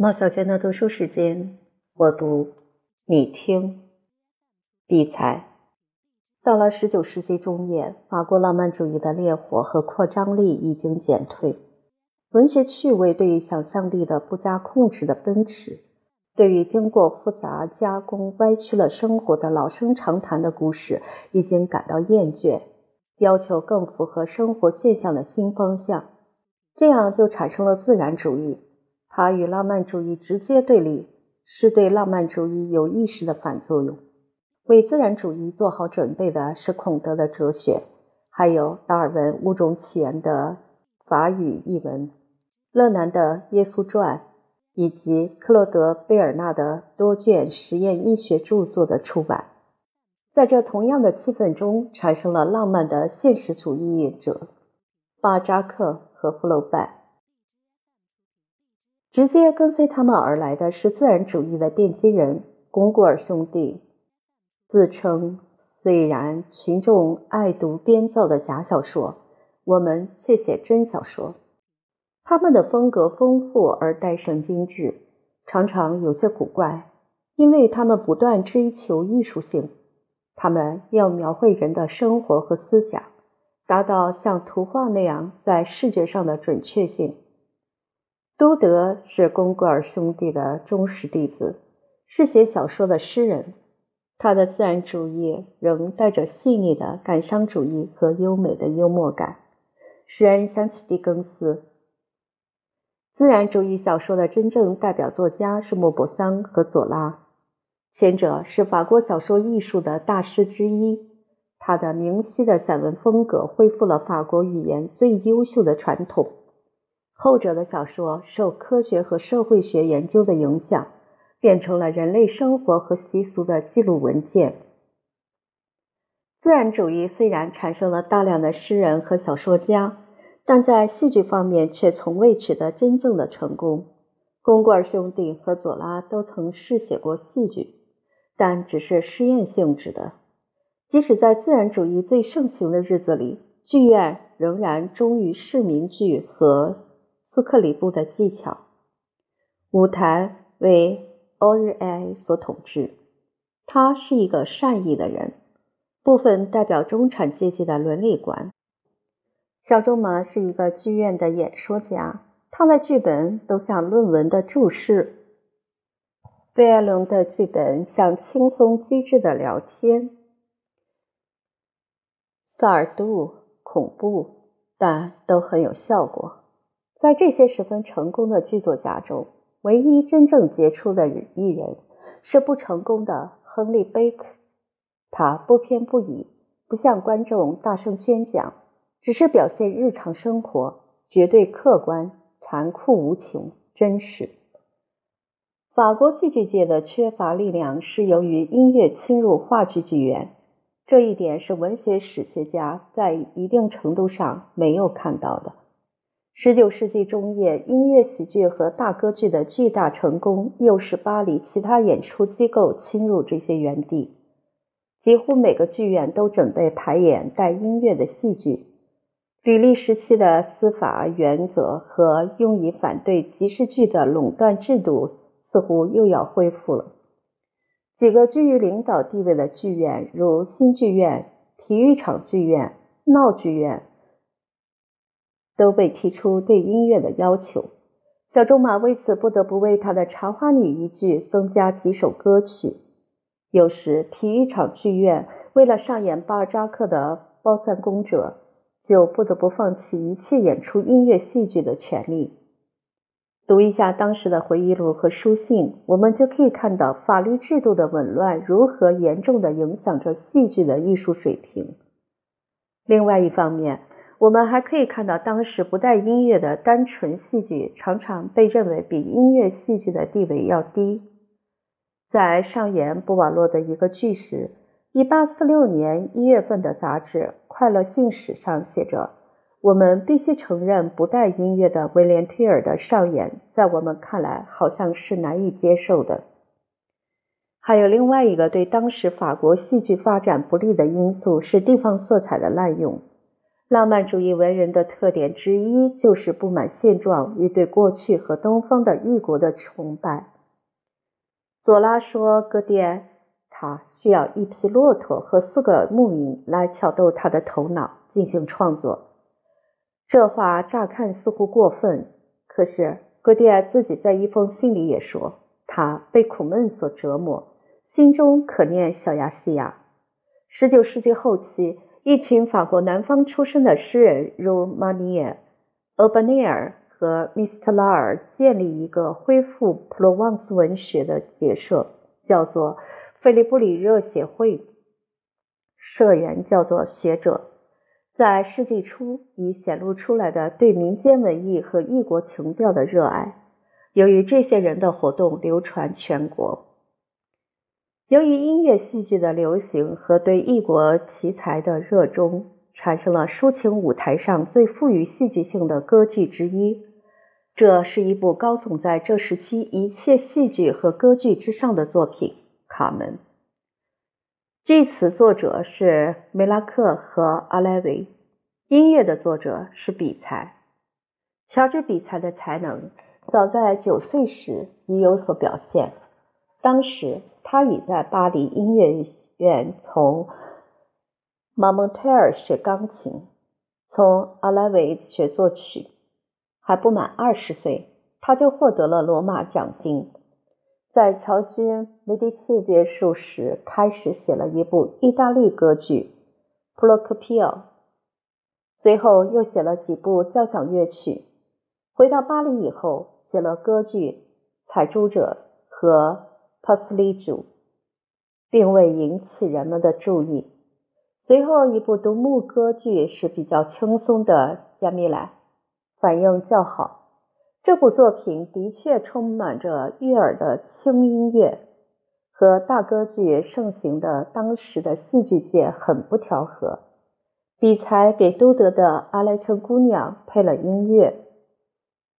毛小娟的读书时间，我读，你听。比才，到了十九世纪中叶，法国浪漫主义的烈火和扩张力已经减退，文学趣味对于想象力的不加控制的奔驰，对于经过复杂加工歪曲了生活的老生常谈的故事已经感到厌倦，要求更符合生活现象的新方向，这样就产生了自然主义。它与浪漫主义直接对立，是对浪漫主义有意识的反作用。为自然主义做好准备的是孔德的哲学，还有达尔文《物种起源》的法语译文，勒南的《耶稣传》，以及克洛德·贝尔纳的多卷实验医学著作的出版。在这同样的气氛中，产生了浪漫的现实主义者巴扎克和福楼拜。直接跟随他们而来的是自然主义的奠基人龚古尔兄弟，自称虽然群众爱读编造的假小说，我们却写真小说。他们的风格丰富而带神精致，常常有些古怪，因为他们不断追求艺术性。他们要描绘人的生活和思想，达到像图画那样在视觉上的准确性。都德是龚古尔兄弟的忠实弟子，是写小说的诗人。他的自然主义仍带着细腻的感伤主义和优美的幽默感，使人想起狄更斯。自然主义小说的真正代表作家是莫泊桑和左拉，前者是法国小说艺术的大师之一，他的明晰的散文风格恢复了法国语言最优秀的传统。后者的小说受科学和社会学研究的影响，变成了人类生活和习俗的记录文件。自然主义虽然产生了大量的诗人和小说家，但在戏剧方面却从未取得真正的成功。公棍兄弟和左拉都曾试写过戏剧，但只是试验性质的。即使在自然主义最盛行的日子里，剧院仍然忠于市民剧和。斯克里布的技巧，舞台为欧日埃所统治。他是一个善意的人，部分代表中产阶级的伦理观。小周麻是一个剧院的演说家，他的剧本都像论文的注释。贝埃隆的剧本像轻松机智的聊天。萨尔杜恐怖，但都很有效果。在这些十分成功的剧作家中，唯一真正杰出的艺人是不成功的亨利·贝克。他不偏不倚，不向观众大声宣讲，只是表现日常生活，绝对客观、残酷无情、真实。法国戏剧界的缺乏力量是由于音乐侵入话剧剧院，这一点是文学史学家在一定程度上没有看到的。十九世纪中叶，音乐喜剧和大歌剧的巨大成功，又使巴黎其他演出机构侵入这些园地。几乎每个剧院都准备排演带音乐的戏剧。吕利时期的司法原则和用以反对即时剧的垄断制度似乎又要恢复了。几个居于领导地位的剧院，如新剧院、体育场剧院、闹剧院。都被提出对音乐的要求，小仲马为此不得不为他的《茶花女》一剧增加几首歌曲。有时，体育场剧院为了上演巴尔扎克的《包三公者》，就不得不放弃一切演出音乐戏剧的权利。读一下当时的回忆录和书信，我们就可以看到法律制度的紊乱如何严重的影响着戏剧的艺术水平。另外一方面，我们还可以看到，当时不带音乐的单纯戏剧常常被认为比音乐戏剧的地位要低。在上演布瓦洛的一个剧时，1846年1月份的杂志《快乐信使》上写着：“我们必须承认，不带音乐的威廉·提尔的上演，在我们看来好像是难以接受的。”还有另外一个对当时法国戏剧发展不利的因素是地方色彩的滥用。浪漫主义文人的特点之一就是不满现状与对过去和东方的异国的崇拜。左拉说：“戈迪他需要一匹骆驼和四个牧民来挑逗他的头脑进行创作。”这话乍看似乎过分，可是戈迪埃自己在一封信里也说，他被苦闷所折磨，心中可念小亚细亚。十九世纪后期。一群法国南方出身的诗人，如马尼尔、厄巴内尔和米斯特拉尔，建立一个恢复普罗旺斯文学的结社，叫做菲利布里热协会。社员叫做学者。在世纪初，已显露出来的对民间文艺和异国情调的热爱，由于这些人的活动流传全国。由于音乐戏剧的流行和对异国奇才的热衷，产生了抒情舞台上最富于戏剧性的歌剧之一。这是一部高耸在这时期一切戏剧和歌剧之上的作品《卡门》。剧词作者是梅拉克和阿莱维，音乐的作者是比才。乔治·比才的才能早在九岁时已有所表现，当时。他已在巴黎音乐院从马蒙特尔学钢琴，从阿莱维学作曲。还不满二十岁，他就获得了罗马奖金。在侨居梅迪奇别墅时，开始写了一部意大利歌剧《普罗科皮奥》，随后又写了几部交响乐曲。回到巴黎以后，写了歌剧《采珠者》和。帕斯利主，并未引起人们的注意。随后一部独幕歌剧是比较轻松的《亚米莱》，反应较好。这部作品的确充满着悦耳的轻音乐，和大歌剧盛行的当时的戏剧界很不调和。比才给都德的《阿莱城姑娘》配了音乐，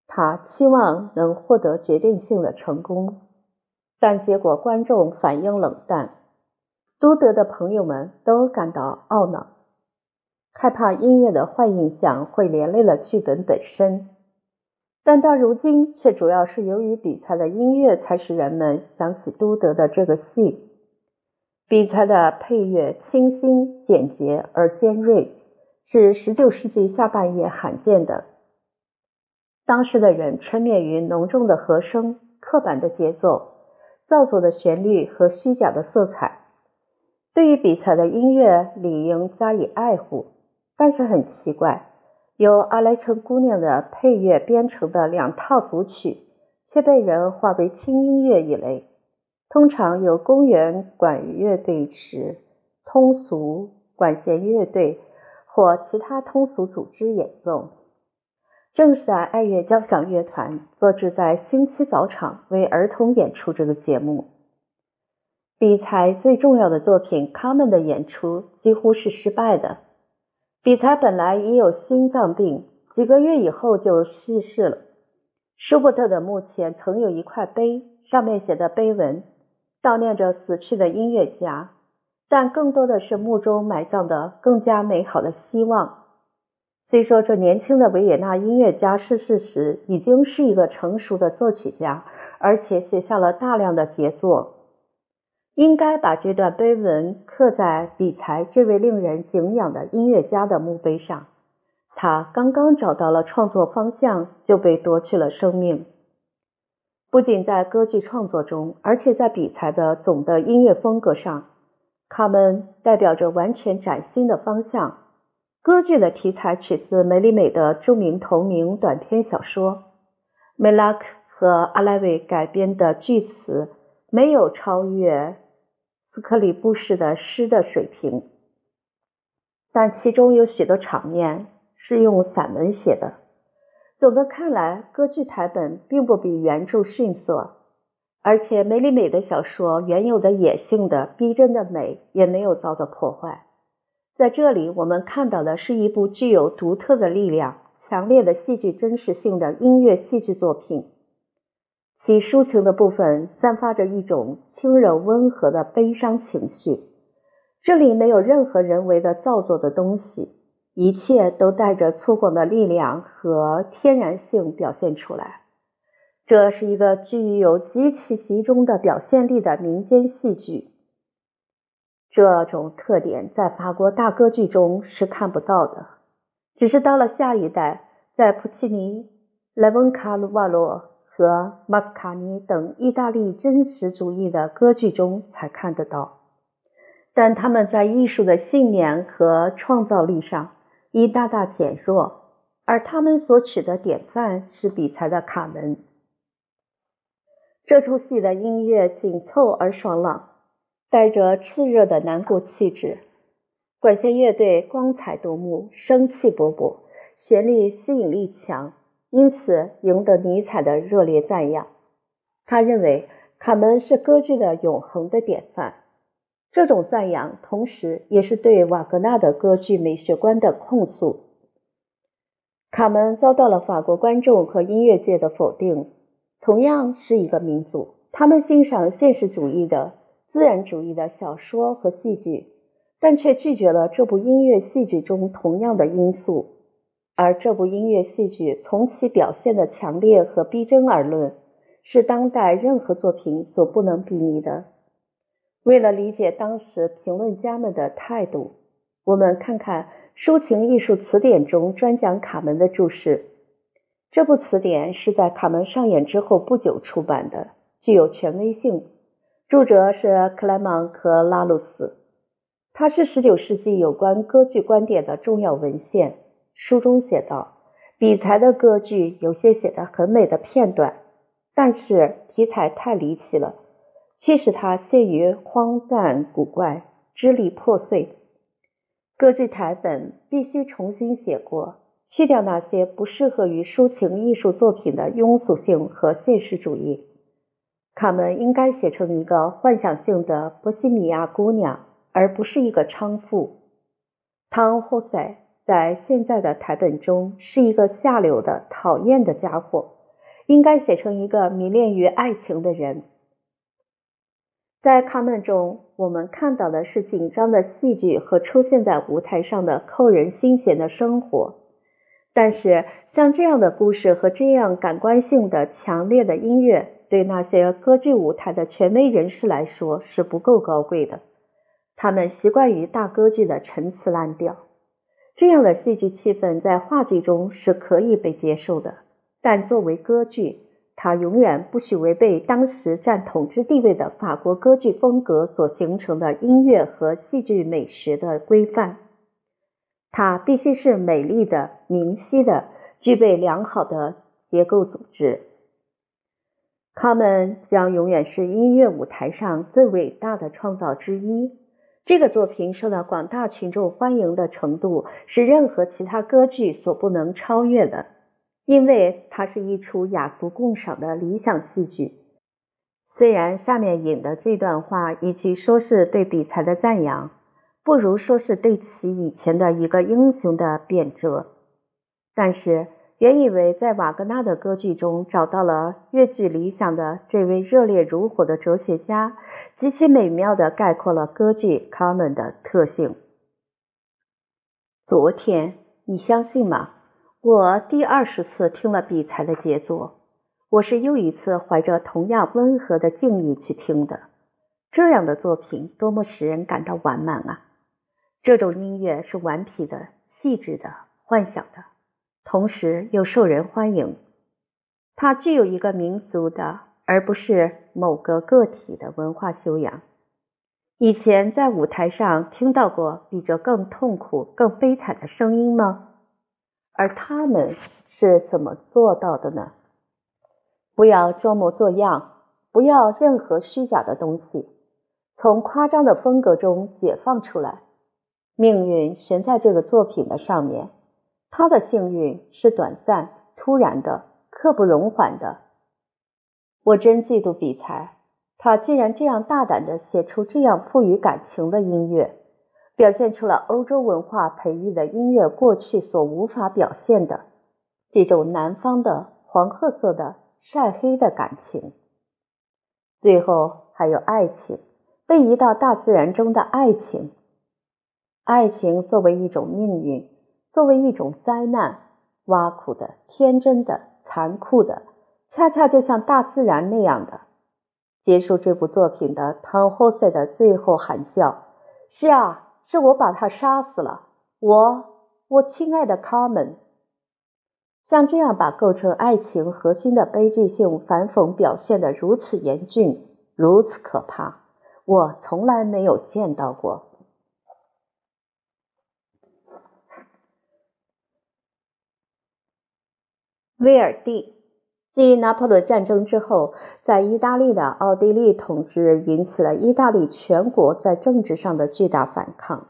他期望能获得决定性的成功。但结果观众反应冷淡，都德的朋友们都感到懊恼，害怕音乐的坏印象会连累了剧本本身。但到如今，却主要是由于比才的音乐，才使人们想起都德的这个戏。比才的配乐清新、简洁而尖锐，是19世纪下半叶罕见的。当时的人沉湎于浓重的和声、刻板的节奏。造作的旋律和虚假的色彩，对于比才的音乐理应加以爱护。但是很奇怪，由阿莱城姑娘的配乐编成的两套组曲，却被人划为轻音乐一类，通常由公园管乐队时通俗管弦乐队或其他通俗组织演奏。正是在爱乐交响乐团搁置在星期早场为儿童演出这个节目，比才最重要的作品《卡门》的演出几乎是失败的。比才本来已有心脏病，几个月以后就逝世了。舒伯特的墓前曾有一块碑，上面写的碑文悼念着死去的音乐家，但更多的是墓中埋葬的更加美好的希望。虽说这年轻的维也纳音乐家逝世时已经是一个成熟的作曲家，而且写下了大量的杰作，应该把这段碑文刻在比才这位令人敬仰的音乐家的墓碑上。他刚刚找到了创作方向，就被夺去了生命。不仅在歌剧创作中，而且在比才的总的音乐风格上，他们代表着完全崭新的方向。歌剧的题材取自梅里美的著名同名短篇小说。梅拉克和阿莱维改编的剧词没有超越斯克里布什的诗的水平，但其中有许多场面是用散文写的。总的看来，歌剧台本并不比原著逊色，而且梅里美的小说原有的野性的逼真的美也没有遭到破坏。在这里，我们看到的是一部具有独特的力量、强烈的戏剧真实性的音乐戏剧作品。其抒情的部分散发着一种轻柔温和的悲伤情绪。这里没有任何人为的造作的东西，一切都带着粗犷的力量和天然性表现出来。这是一个具有极其集中的表现力的民间戏剧。这种特点在法国大歌剧中是看不到的，只是到了下一代，在普契尼、莱文卡鲁瓦罗和马斯卡尼等意大利真实主义的歌剧中才看得到。但他们在艺术的信念和创造力上已大大减弱，而他们所取的典范是比才的《卡门》。这出戏的音乐紧凑而爽朗。带着炽热的南国气质，管弦乐队光彩夺目，生气勃勃，旋律吸引力强，因此赢得尼采的热烈赞扬。他认为卡门是歌剧的永恒的典范。这种赞扬，同时也是对瓦格纳的歌剧美学观的控诉。卡门遭到了法国观众和音乐界的否定。同样是一个民族，他们欣赏现实主义的。自然主义的小说和戏剧，但却拒绝了这部音乐戏剧中同样的因素。而这部音乐戏剧从其表现的强烈和逼真而论，是当代任何作品所不能比拟的。为了理解当时评论家们的态度，我们看看《抒情艺术词典》中专讲卡门的注释。这部词典是在卡门上演之后不久出版的，具有权威性。著者是克莱芒和拉鲁斯，他是十九世纪有关歌剧观点的重要文献。书中写道：比才的歌剧有些写得很美的片段，但是题材太离奇了，驱使他陷于荒诞古怪、支离破碎。歌剧台本必须重新写过，去掉那些不适合于抒情艺术作品的庸俗性和现实主义。卡门应该写成一个幻想性的波西米亚姑娘，而不是一个娼妇。汤霍塞在现在的台本中是一个下流的、讨厌的家伙，应该写成一个迷恋于爱情的人。在卡门中，我们看到的是紧张的戏剧和出现在舞台上的扣人心弦的生活，但是像这样的故事和这样感官性的强烈的音乐。对那些歌剧舞台的权威人士来说是不够高贵的，他们习惯于大歌剧的陈词滥调。这样的戏剧气氛在话剧中是可以被接受的，但作为歌剧，它永远不许违背当时占统治地位的法国歌剧风格所形成的音乐和戏剧美学的规范。它必须是美丽的、明晰的，具备良好的结构组织。他们将永远是音乐舞台上最伟大的创造之一。这个作品受到广大群众欢迎的程度是任何其他歌剧所不能超越的，因为它是一出雅俗共赏的理想戏剧。虽然下面引的这段话，与其说是对比才的赞扬，不如说是对其以前的一个英雄的贬谪，但是。原以为在瓦格纳的歌剧中找到了越剧理想的这位热烈如火的哲学家，极其美妙的概括了歌剧《卡门》的特性。昨天，你相信吗？我第二十次听了比才的杰作，我是又一次怀着同样温和的敬意去听的。这样的作品多么使人感到完满啊！这种音乐是顽皮的、细致的、幻想的。同时又受人欢迎，它具有一个民族的，而不是某个个体的文化修养。以前在舞台上听到过比这更痛苦、更悲惨的声音吗？而他们是怎么做到的呢？不要装模作样，不要任何虚假的东西，从夸张的风格中解放出来。命运悬在这个作品的上面。他的幸运是短暂、突然的、刻不容缓的。我真嫉妒比才，他竟然这样大胆的写出这样富于感情的音乐，表现出了欧洲文化培育的音乐过去所无法表现的这种南方的黄褐色的晒黑的感情。最后还有爱情，被移到大自然中的爱情，爱情作为一种命运。作为一种灾难，挖苦的、天真的、残酷的，恰恰就像大自然那样的。结束这部作品的汤霍塞的最后喊叫：“是啊，是我把他杀死了，我，我亲爱的卡门。”像这样把构成爱情核心的悲剧性反讽表现得如此严峻、如此可怕，我从来没有见到过。威尔第，继拿破仑战争之后，在意大利的奥地利统治引起了意大利全国在政治上的巨大反抗。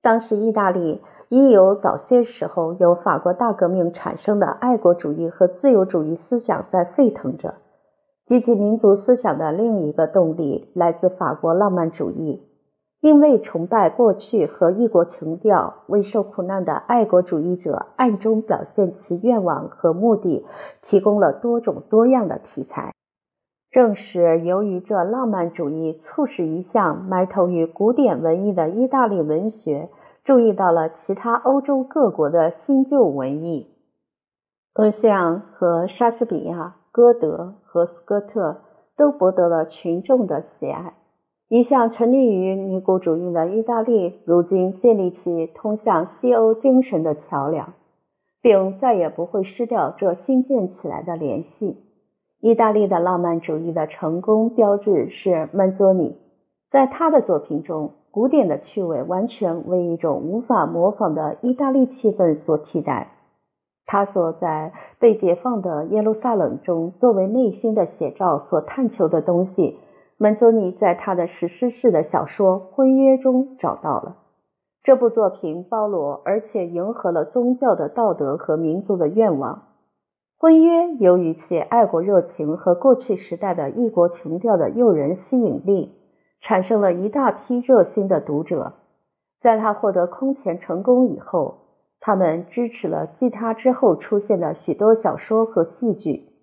当时意大利。已有早些时候由法国大革命产生的爱国主义和自由主义思想在沸腾着。积极民族思想的另一个动力来自法国浪漫主义，并为崇拜过去和异国情调，为受苦难的爱国主义者暗中表现其愿望和目的，提供了多种多样的题材。正是由于这浪漫主义，促使一向埋头于古典文艺的意大利文学。注意到了其他欧洲各国的新旧文艺，俄西昂和莎士比亚、歌德和斯科特都博得了群众的喜爱。一向沉溺于尼古主义的意大利，如今建立起通向西欧精神的桥梁，并再也不会失掉这新建起来的联系。意大利的浪漫主义的成功标志是曼佐尼，在他的作品中。古典的趣味完全为一种无法模仿的意大利气氛所替代。他所在被解放的耶路撒冷中作为内心的写照所探求的东西，门佐尼在他的史诗式的小说《婚约》中找到了。这部作品包罗而且迎合了宗教的道德和民族的愿望。《婚约》由于其爱国热情和过去时代的异国情调的诱人吸引力。产生了一大批热心的读者，在他获得空前成功以后，他们支持了继他之后出现的许多小说和戏剧。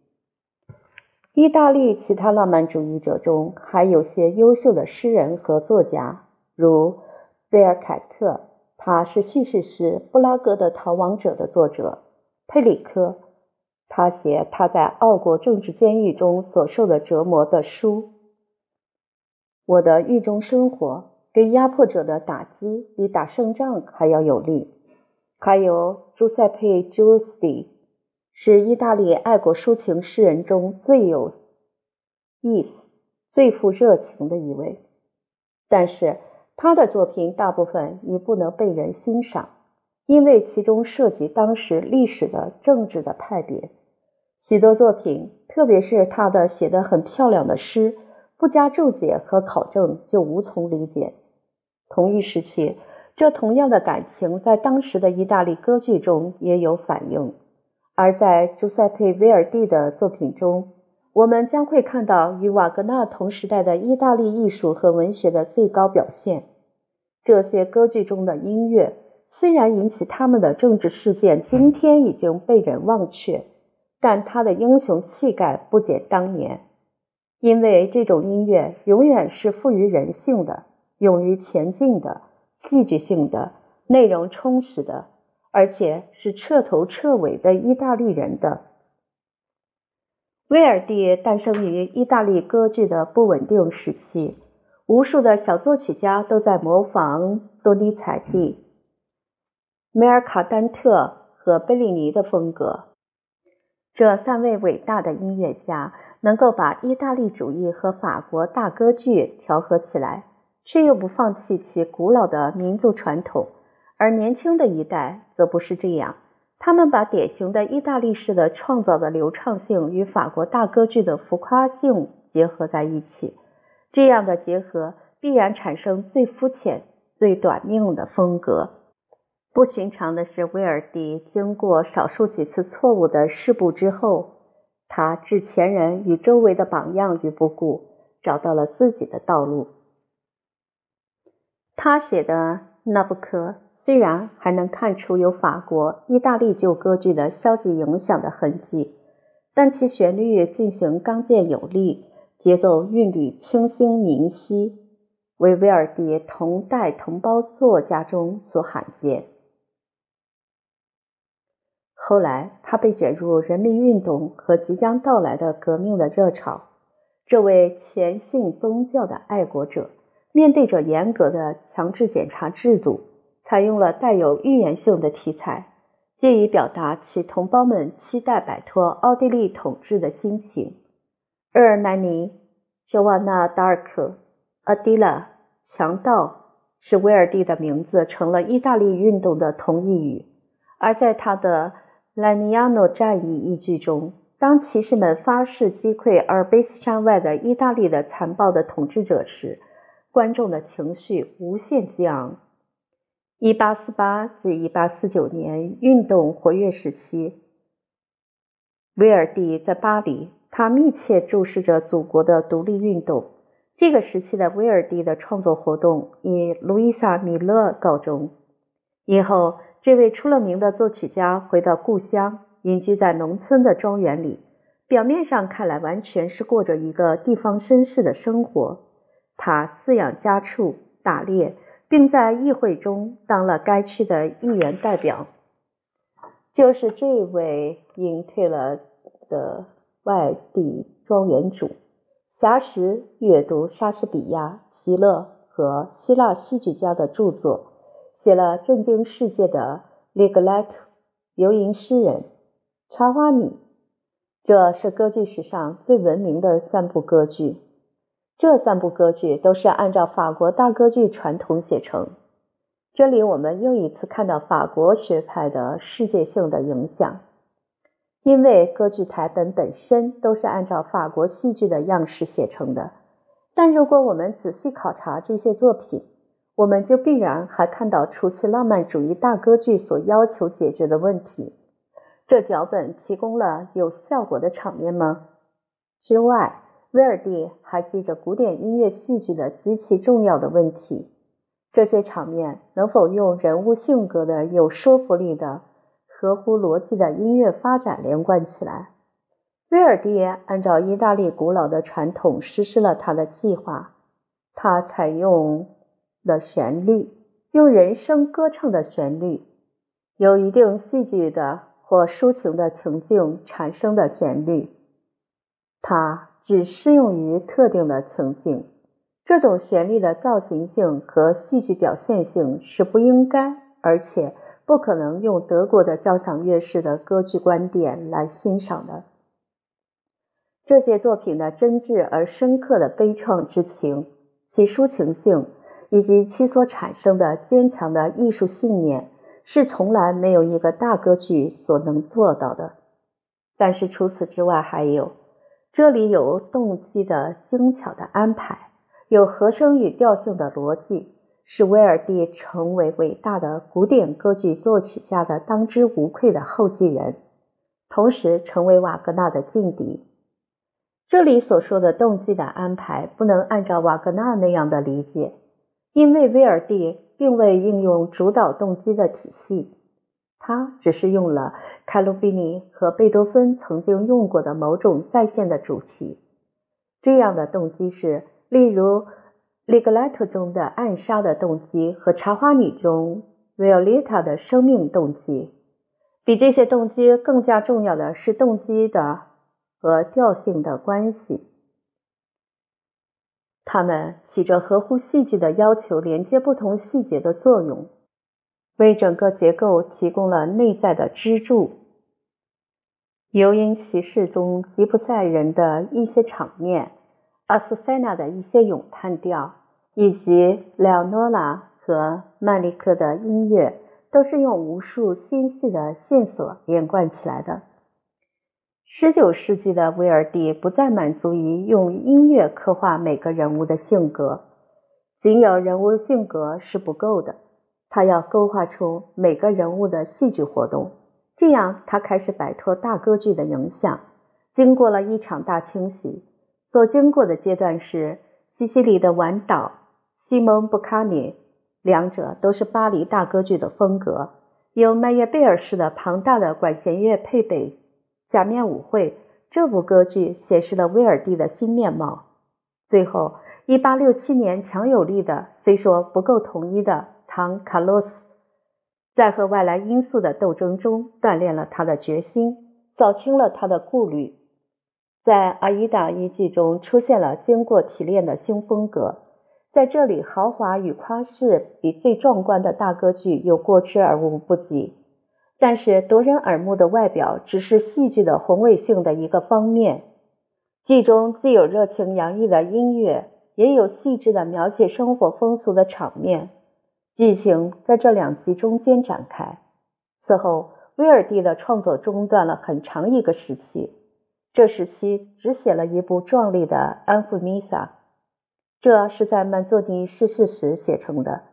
意大利其他浪漫主义者中还有些优秀的诗人和作家，如贝尔凯特，他是叙事诗《布拉格的逃亡者》的作者；佩里科，他写他在奥国政治监狱中所受的折磨的书。我的狱中生活给压迫者的打击比打胜仗还要有力。还有朱塞佩·朱斯蒂，是意大利爱国抒情诗人中最有意思、最富热情的一位。但是他的作品大部分已不能被人欣赏，因为其中涉及当时历史的政治的派别。许多作品，特别是他的写得很漂亮的诗。不加注解和考证就无从理解。同一时期，这同样的感情在当时的意大利歌剧中也有反映，而在朱塞佩·威尔蒂的作品中，我们将会看到与瓦格纳同时代的意大利艺术和文学的最高表现。这些歌剧中的音乐虽然引起他们的政治事件，今天已经被人忘却，但他的英雄气概不减当年。因为这种音乐永远是富于人性的、勇于前进的、戏剧性的、内容充实的，而且是彻头彻尾的意大利人的。威尔第诞生于意大利歌剧的不稳定时期，无数的小作曲家都在模仿多尼采蒂、梅尔卡丹特和贝利尼的风格。这三位伟大的音乐家。能够把意大利主义和法国大歌剧调和起来，却又不放弃其古老的民族传统，而年轻的一代则不是这样。他们把典型的意大利式的创造的流畅性与法国大歌剧的浮夸性结合在一起，这样的结合必然产生最肤浅、最短命的风格。不寻常的是，威尔第经过少数几次错误的试步之后。他置前人与周围的榜样于不顾，找到了自己的道路。他写的《那不科》虽然还能看出有法国、意大利旧歌剧的消极影响的痕迹，但其旋律进行刚健有力，节奏韵律清新明晰，为威尔第同代同胞作家中所罕见。后来，他被卷入人民运动和即将到来的革命的热潮。这位虔信宗教的爱国者，面对着严格的强制检查制度，采用了带有预言性的题材，借以表达其同胞们期待摆脱奥地利统治的心情。厄尔南尼、乔瓦纳·达尔克、阿迪拉、强盗，是威尔第的名字成了意大利运动的同义语。而在他的《莱尼亚诺战役》一剧中，当骑士们发誓击溃阿尔卑斯山外的意大利的残暴的统治者时，观众的情绪无限激昂。1848至1849年运动活跃时期，威尔第在巴黎，他密切注视着祖国的独立运动。这个时期的威尔第的创作活动以路易莎·米勒告终。以后，这位出了名的作曲家回到故乡。隐居在农村的庄园里，表面上看来完全是过着一个地方绅士的生活。他饲养家畜、打猎，并在议会中当了该区的议员代表。就是这位隐退了的外地庄园主，暇时阅读莎士比亚、席勒和希腊戏剧家的著作，写了震惊世界的《里格莱特》游吟诗人。插花女，这是歌剧史上最闻名的三部歌剧。这三部歌剧都是按照法国大歌剧传统写成。这里我们又一次看到法国学派的世界性的影响，因为歌剧台本本身都是按照法国戏剧的样式写成的。但如果我们仔细考察这些作品，我们就必然还看到除其浪漫主义大歌剧所要求解决的问题。这脚本提供了有效果的场面吗？之外，威尔第还记着古典音乐戏剧的极其重要的问题：这些场面能否用人物性格的有说服力的、合乎逻辑的音乐发展连贯起来？威尔第按照意大利古老的传统实施了他的计划，他采用了旋律，用人声歌唱的旋律，有一定戏剧的。或抒情的情境产生的旋律，他只适用于特定的情境。这种旋律的造型性和戏剧表现性是不应该，而且不可能用德国的交响乐式的歌剧观点来欣赏的。这些作品的真挚而深刻的悲怆之情，其抒情性以及其所产生的坚强的艺术信念。是从来没有一个大歌剧所能做到的。但是除此之外，还有这里有动机的精巧的安排，有和声与调性的逻辑，使威尔第成为伟大的古典歌剧作曲家的当之无愧的后继人，同时成为瓦格纳的劲敌。这里所说的动机的安排，不能按照瓦格纳那样的理解，因为威尔第。并未应用主导动机的体系，他只是用了卡鲁比尼和贝多芬曾经用过的某种再现的主题。这样的动机是，例如《利格莱特》中的暗杀的动机和《茶花女》中维奥利塔的生命动机。比这些动机更加重要的是动机的和调性的关系。它们起着合乎戏剧的要求连接不同细节的作用，为整个结构提供了内在的支柱。尤因骑士中吉普赛人的一些场面，阿斯塞纳的一些咏叹调，以及莱奥诺拉和曼利克的音乐，都是用无数纤细的线索连贯起来的。十九世纪的威尔第不再满足于用音乐刻画每个人物的性格，仅有人物性格是不够的，他要勾画出每个人物的戏剧活动。这样，他开始摆脱大歌剧的影响。经过了一场大清洗，所经过的阶段是西西里的晚岛、西蒙·布卡尼，两者都是巴黎大歌剧的风格，由麦耶贝尔式的庞大的管弦乐配备。假面舞会这部歌剧显示了威尔第的新面貌。最后，1867年强有力的，虽说不够统一的唐卡洛斯在和外来因素的斗争中锻炼了他的决心，扫清了他的顾虑。在《阿依达》一剧中出现了经过提炼的新风格，在这里豪华与夸饰比最壮观的大歌剧有过之而无不及。但是夺人耳目的外表只是戏剧的宏伟性的一个方面。剧中既有热情洋溢的音乐，也有细致的描写生活风俗的场面。剧情在这两集中间展开。此后，威尔第的创作中断了很长一个时期。这时期只写了一部壮丽的《安抚弥撒》，这是在曼佐尼逝世时写成的。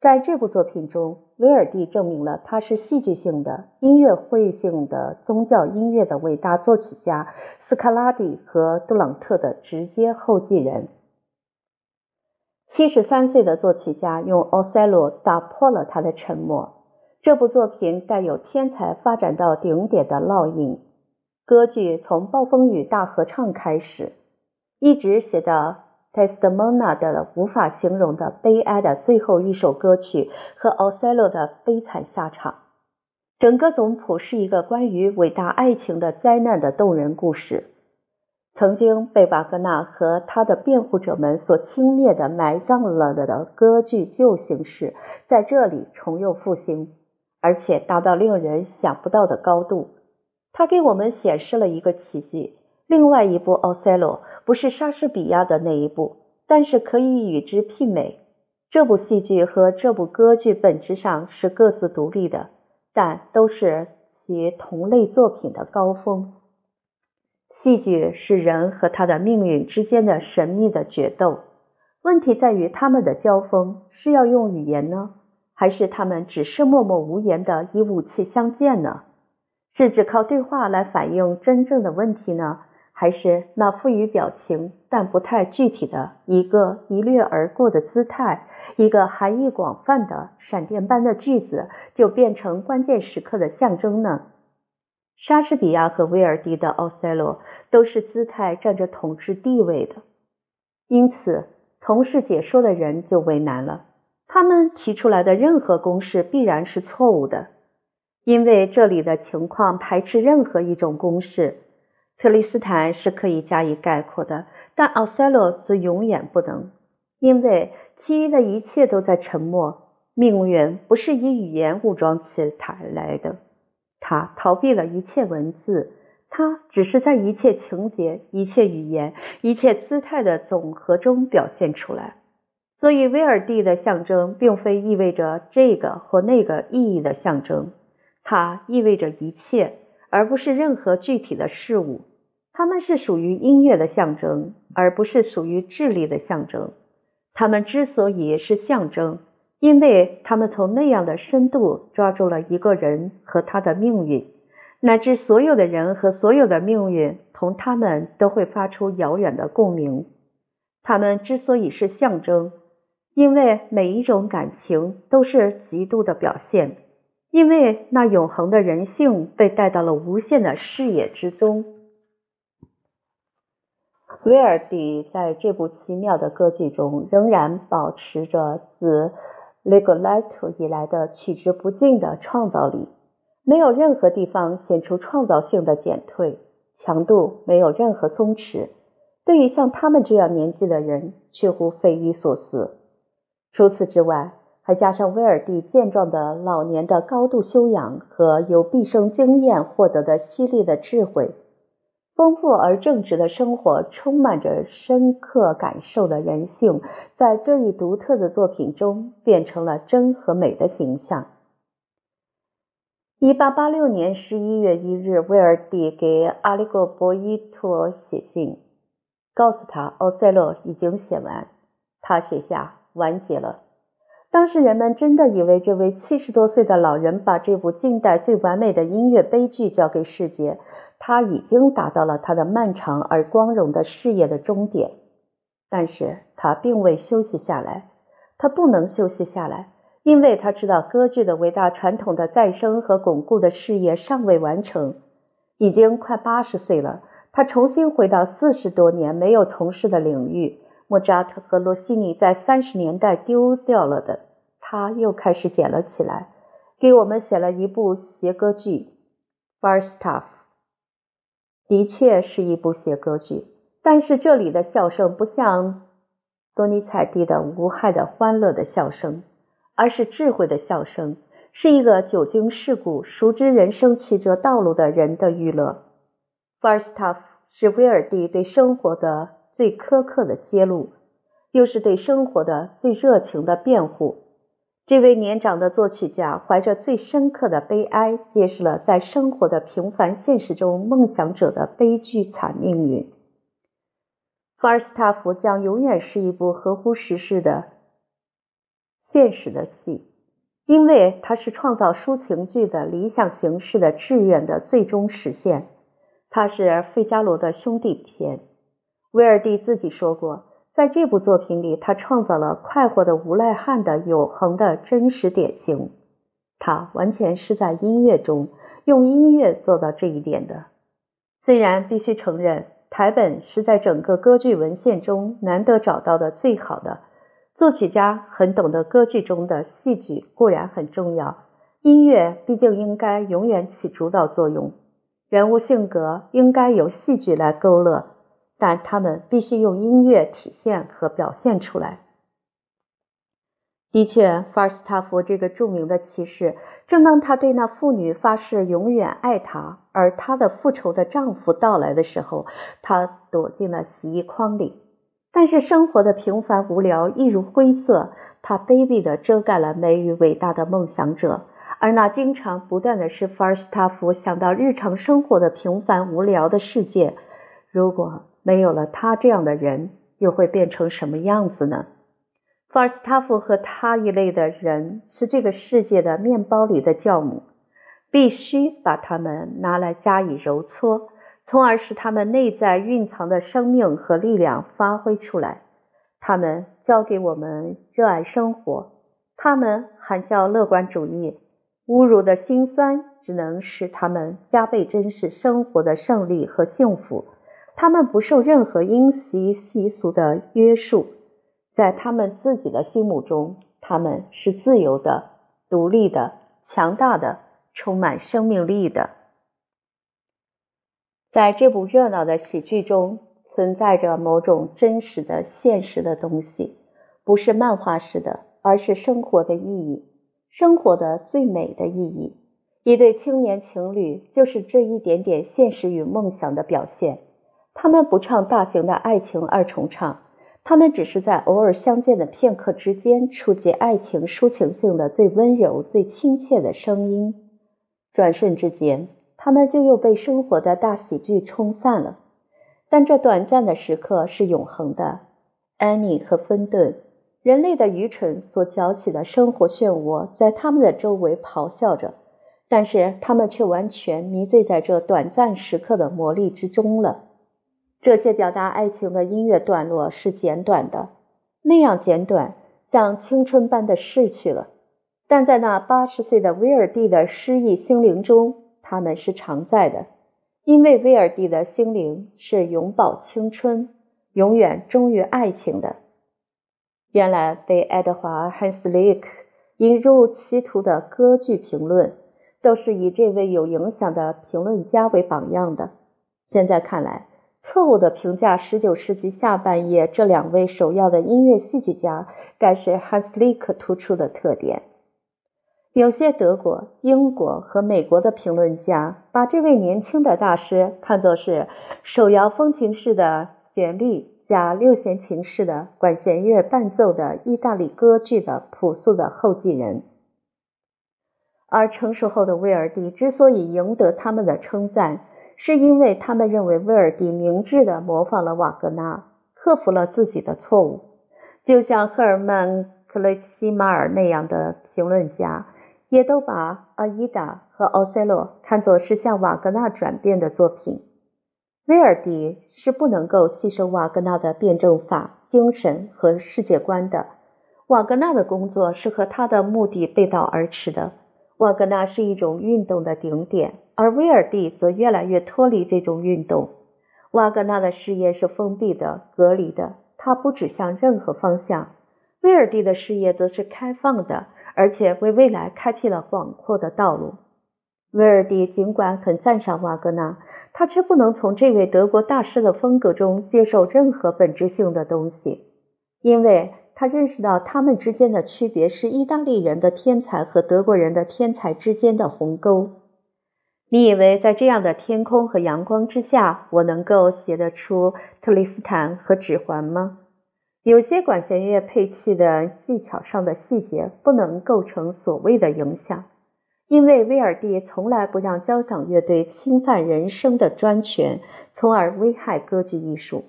在这部作品中，威尔第证明了他是戏剧性的、音乐会性的宗教音乐的伟大作曲家斯卡拉蒂和杜朗特的直接后继人。七十三岁的作曲家用《奥赛罗》打破了他的沉默。这部作品带有天才发展到顶点的烙印。歌剧从暴风雨大合唱开始，一直写到 Testimona 的无法形容的悲哀的最后一首歌曲和奥赛罗的悲惨下场。整个总谱是一个关于伟大爱情的灾难的动人故事。曾经被瓦格纳和他的辩护者们所轻蔑的埋葬了的歌剧旧形式，在这里重又复兴，而且达到令人想不到的高度。他给我们显示了一个奇迹。另外一部《奥赛罗》不是莎士比亚的那一部，但是可以与之媲美。这部戏剧和这部歌剧本质上是各自独立的，但都是其同类作品的高峰。戏剧是人和他的命运之间的神秘的决斗。问题在于他们的交锋是要用语言呢，还是他们只是默默无言的以武器相见呢？是只靠对话来反映真正的问题呢，还是那富于表情但不太具体的一个一掠而过的姿态，一个含义广泛的闪电般的句子，就变成关键时刻的象征呢？莎士比亚和威尔第的《奥赛罗》都是姿态占着统治地位的，因此从事解说的人就为难了。他们提出来的任何公式必然是错误的。因为这里的情况排斥任何一种公式，特里斯坦是可以加以概括的，但奥赛罗则永远不能，因为其余的一切都在沉默。命运不是以语言武装起他来的，他逃避了一切文字，他只是在一切情节、一切语言、一切姿态的总和中表现出来。所以，威尔第的象征并非意味着这个或那个意义的象征。它意味着一切，而不是任何具体的事物。它们是属于音乐的象征，而不是属于智力的象征。它们之所以是象征，因为他们从那样的深度抓住了一个人和他的命运，乃至所有的人和所有的命运同他们都会发出遥远的共鸣。他们之所以是象征，因为每一种感情都是极度的表现。因为那永恒的人性被带到了无限的视野之中。威尔第在这部奇妙的歌剧中仍然保持着自《Rigoletto》以来的取之不尽的创造力，没有任何地方显出创造性的减退，强度没有任何松弛。对于像他们这样年纪的人，却乎匪夷所思。除此之外，还加上威尔第健壮的老年的高度修养和由毕生经验获得的犀利的智慧，丰富而正直的生活，充满着深刻感受的人性，在这一独特的作品中变成了真和美的形象。一八八六年十一月一日，威尔第给阿里戈博伊托写信，告诉他奥赛罗已经写完。他写下完结了。当时人们真的以为这位七十多岁的老人把这部近代最完美的音乐悲剧交给世界，他已经达到了他的漫长而光荣的事业的终点。但是他并未休息下来，他不能休息下来，因为他知道歌剧的伟大传统的再生和巩固的事业尚未完成。已经快八十岁了，他重新回到四十多年没有从事的领域。莫扎特和罗西尼在三十年代丢掉了的，他又开始捡了起来。给我们写了一部协歌剧《Falstaff》，的确是一部写歌剧，但是这里的笑声不像多尼采蒂的无害的欢乐的笑声，而是智慧的笑声，是一个久经世故、熟知人生曲折道路的人的娱乐。《Falstaff》是威尔第对生活的最苛刻的揭露，又是对生活的最热情的辩护。这位年长的作曲家怀着最深刻的悲哀，揭示了在生活的平凡现实中梦想者的悲剧惨命运。《法尔斯塔夫》将永远是一部合乎时事的现实的戏，因为它是创造抒情剧的理想形式的志愿的最终实现。它是《费加罗的兄弟》篇。威尔第自己说过。在这部作品里，他创造了快活的无赖汉的永恒的真实典型。他完全是在音乐中用音乐做到这一点的。虽然必须承认，台本是在整个歌剧文献中难得找到的最好的。作曲家很懂得歌剧中的戏剧固然很重要，音乐毕竟应该永远起主导作用，人物性格应该由戏剧来勾勒。但他们必须用音乐体现和表现出来。的确，法尔斯塔夫这个著名的骑士，正当他对那妇女发誓永远爱她，而她的复仇的丈夫到来的时候，他躲进了洗衣筐里。但是生活的平凡无聊一如灰色，他卑鄙地遮盖了美与伟大的梦想者。而那经常不断的是法尔斯塔夫想到日常生活的平凡无聊的世界，如果。没有了他这样的人，又会变成什么样子呢？法尔斯塔夫和他一类的人是这个世界的面包里的酵母，必须把它们拿来加以揉搓，从而使他们内在蕴藏的生命和力量发挥出来。他们教给我们热爱生活，他们喊叫乐观主义，侮辱的心酸只能使他们加倍珍视生活的胜利和幸福。他们不受任何因习习俗的约束，在他们自己的心目中，他们是自由的、独立的、强大的、充满生命力的。在这部热闹的喜剧中，存在着某种真实的、现实的东西，不是漫画式的，而是生活的意义，生活的最美的意义。一对青年情侣就是这一点点现实与梦想的表现。他们不唱大型的爱情二重唱，他们只是在偶尔相见的片刻之间，触及爱情抒情性的最温柔、最亲切的声音。转瞬之间，他们就又被生活的大喜剧冲散了。但这短暂的时刻是永恒的。安妮和芬顿，人类的愚蠢所搅起的生活漩涡，在他们的周围咆哮着，但是他们却完全迷醉在这短暂时刻的魔力之中了。这些表达爱情的音乐段落是简短的，那样简短，像青春般的逝去了。但在那八十岁的威尔第的诗意心灵中，他们是常在的，因为威尔第的心灵是永葆青春、永远忠于爱情的。原来被爱德华·汉斯利克引入歧途的歌剧评论，都是以这位有影响的评论家为榜样的。现在看来。错误的评价十九世纪下半叶这两位首要的音乐戏剧家，该是汉斯利克突出的特点。有些德国、英国和美国的评论家把这位年轻的大师看作是手摇风琴式的旋律加六弦琴式的管弦乐伴奏的意大利歌剧的朴素的后继人。而成熟后的威尔第之所以赢得他们的称赞，是因为他们认为威尔第明智地模仿了瓦格纳，克服了自己的错误，就像赫尔曼·克雷西马尔那样的评论家，也都把《阿依达》和《奥赛洛》看作是向瓦格纳转变的作品。威尔第是不能够吸收瓦格纳的辩证法、精神和世界观的，瓦格纳的工作是和他的目的背道而驰的。瓦格纳是一种运动的顶点。而威尔第则越来越脱离这种运动。瓦格纳的事业是封闭的、隔离的，它不指向任何方向；威尔第的事业则是开放的，而且为未来开辟了广阔的道路。威尔第尽管很赞赏瓦格纳，他却不能从这位德国大师的风格中接受任何本质性的东西，因为他认识到他们之间的区别是意大利人的天才和德国人的天才之间的鸿沟。你以为在这样的天空和阳光之下，我能够写得出特里斯坦和指环吗？有些管弦乐配器的技巧上的细节不能构成所谓的影响，因为威尔第从来不让交响乐队侵犯人声的专权，从而危害歌剧艺术。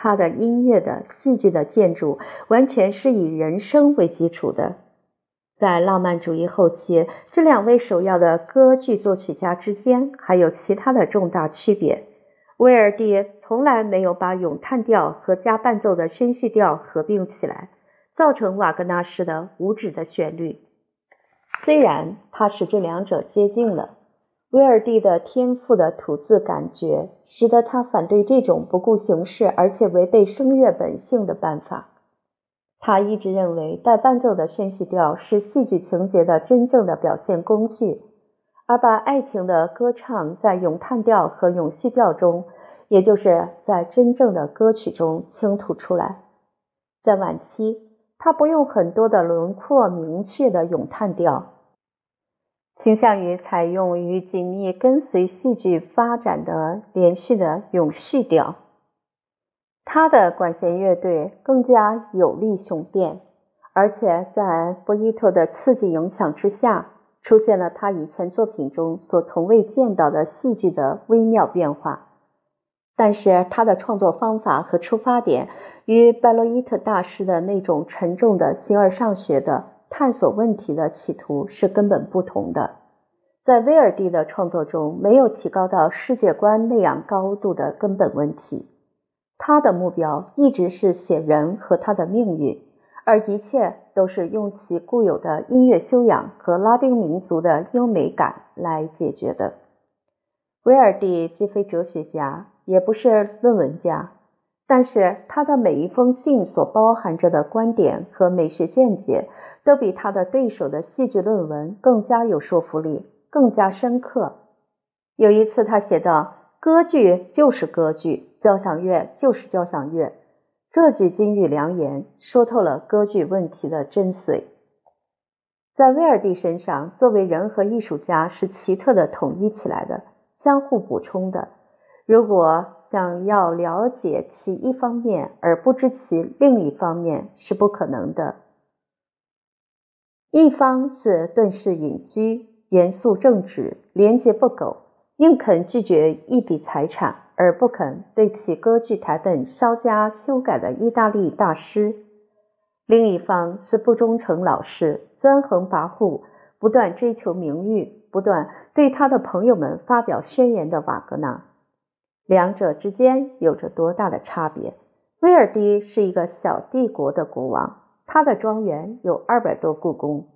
他的音乐的戏剧的建筑完全是以人声为基础的。在浪漫主义后期，这两位首要的歌剧作曲家之间还有其他的重大区别。威尔第从来没有把咏叹调和加伴奏的宣叙调合并起来，造成瓦格纳式的无止的旋律。虽然他使这两者接近了，威尔第的天赋的吐字感觉使得他反对这种不顾形式而且违背声乐本性的办法。他一直认为带伴奏的宣叙调是戏剧情节的真正的表现工具，而把爱情的歌唱在咏叹调和咏叙调中，也就是在真正的歌曲中倾吐出来。在晚期，他不用很多的轮廓明确的咏叹调，倾向于采用与紧密跟随戏剧发展的连续的永续调。他的管弦乐队更加有力雄辩，而且在博伊托的刺激影响之下，出现了他以前作品中所从未见到的戏剧的微妙变化。但是他的创作方法和出发点与拜洛伊特大师的那种沉重的形而上学的探索问题的企图是根本不同的。在威尔第的创作中，没有提高到世界观那样高度的根本问题。他的目标一直是写人和他的命运，而一切都是用其固有的音乐修养和拉丁民族的优美感来解决的。威尔第既非哲学家，也不是论文家，但是他的每一封信所包含着的观点和美学见解，都比他的对手的戏剧论文更加有说服力，更加深刻。有一次，他写道。歌剧就是歌剧，交响乐就是交响乐。这句金玉良言说透了歌剧问题的真髓。在威尔第身上，作为人和艺术家是奇特的统一起来的，相互补充的。如果想要了解其一方面而不知其另一方面是不可能的。一方是顿世隐居，严肃正直，廉洁不苟。宁肯拒绝一笔财产，而不肯对其歌剧台本稍加修改的意大利大师；另一方是不忠诚老实、专横跋扈、不断追求名誉、不断对他的朋友们发表宣言的瓦格纳。两者之间有着多大的差别？威尔第是一个小帝国的国王，他的庄园有二百多故宫，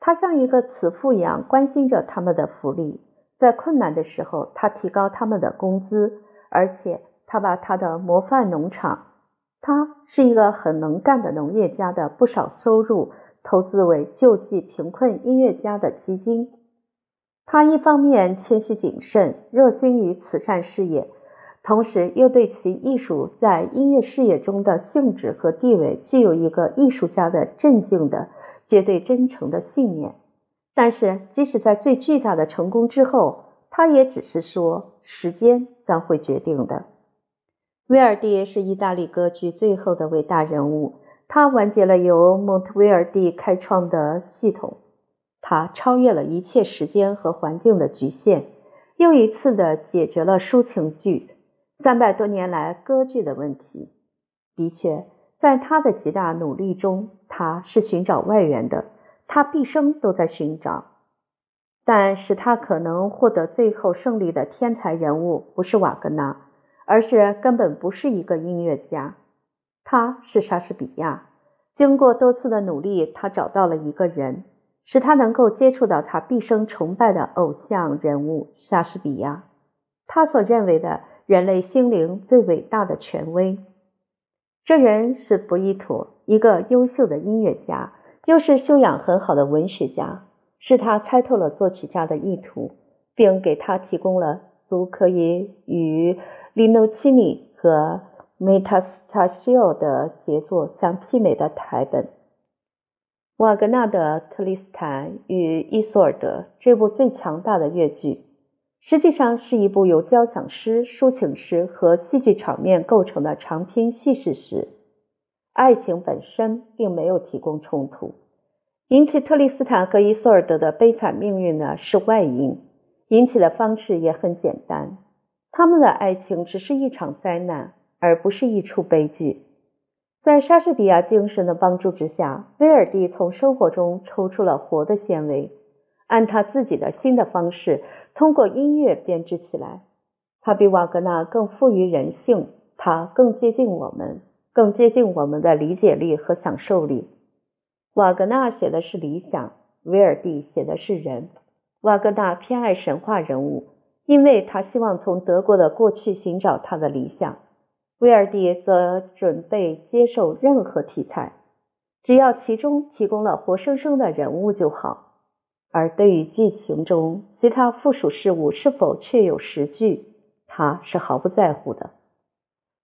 他像一个慈父一样关心着他们的福利。在困难的时候，他提高他们的工资，而且他把他的模范农场，他是一个很能干的农业家的不少收入投资为救济贫困音乐家的基金。他一方面谦虚谨慎，热心于慈善事业，同时又对其艺术在音乐事业中的性质和地位具有一个艺术家的镇静的、绝对真诚的信念。但是，即使在最巨大的成功之后，他也只是说时间将会决定的。威尔第是意大利歌剧最后的伟大人物，他完结了由蒙特威尔第开创的系统，他超越了一切时间和环境的局限，又一次的解决了抒情剧三百多年来歌剧的问题。的确，在他的极大努力中，他是寻找外援的。他毕生都在寻找，但使他可能获得最后胜利的天才人物不是瓦格纳，而是根本不是一个音乐家，他是莎士比亚。经过多次的努力，他找到了一个人，使他能够接触到他毕生崇拜的偶像人物莎士比亚，他所认为的人类心灵最伟大的权威。这人是博伊图，一个优秀的音乐家。又是修养很好的文学家，是他猜透了作曲家的意图，并给他提供了足可以与利诺奇尼和梅塔斯塔西奥的杰作相媲美的台本。瓦格纳的《特里斯坦与伊索尔德》这部最强大的乐剧，实际上是一部由交响诗、抒情诗和戏剧场面构成的长篇叙事诗。爱情本身并没有提供冲突，引起特里斯坦和伊索尔德的悲惨命运呢是外因，引起的方式也很简单，他们的爱情只是一场灾难，而不是一出悲剧。在莎士比亚精神的帮助之下，威尔第从生活中抽出了活的纤维，按他自己的新的方式，通过音乐编织起来。它比瓦格纳更富于人性，它更接近我们，更接近我们的理解力和享受力。瓦格纳写的是理想，威尔第写的是人。瓦格纳偏爱神话人物，因为他希望从德国的过去寻找他的理想。威尔第则准备接受任何题材，只要其中提供了活生生的人物就好。而对于剧情中其他附属事物是否确有实据，他是毫不在乎的。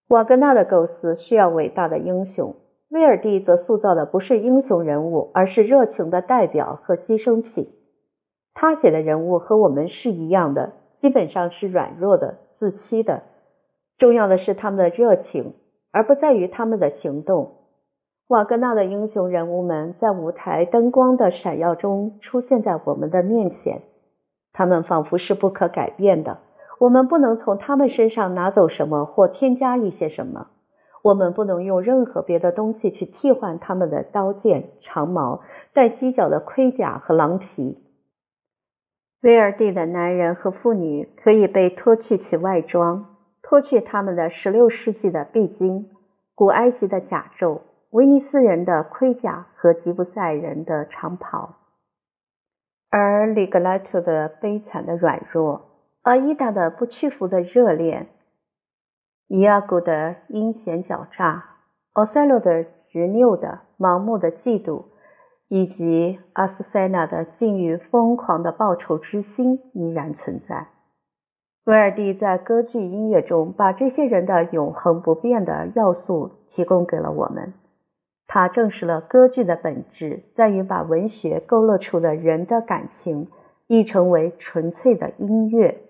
瓦格纳的构思需要伟大的英雄，威尔第则塑造的不是英雄人物，而是热情的代表和牺牲品。他写的人物和我们是一样的，基本上是软弱的、自欺的。重要的是他们的热情，而不在于他们的行动。瓦格纳的英雄人物们在舞台灯光的闪耀中出现在我们的面前，他们仿佛是不可改变的。我们不能从他们身上拿走什么或添加一些什么，我们不能用任何别的东西去替换他们的刀剑、长矛、带犄角的盔甲和狼皮。威尔第的男人和妇女可以被脱去其外装。脱去他们的16世纪的必经，古埃及的甲胄，威尼斯人的盔甲和吉普赛人的长袍，而里格莱特的悲惨的软弱，阿依达的不屈服的热恋，伊阿古的阴险狡诈，奥赛罗的执拗的盲目的嫉妒，以及阿斯塞纳的近于疯狂的报仇之心依然存在。威尔第在歌剧音乐中把这些人的永恒不变的要素提供给了我们。他证实了歌剧的本质在于把文学勾勒出的人的感情译成为纯粹的音乐。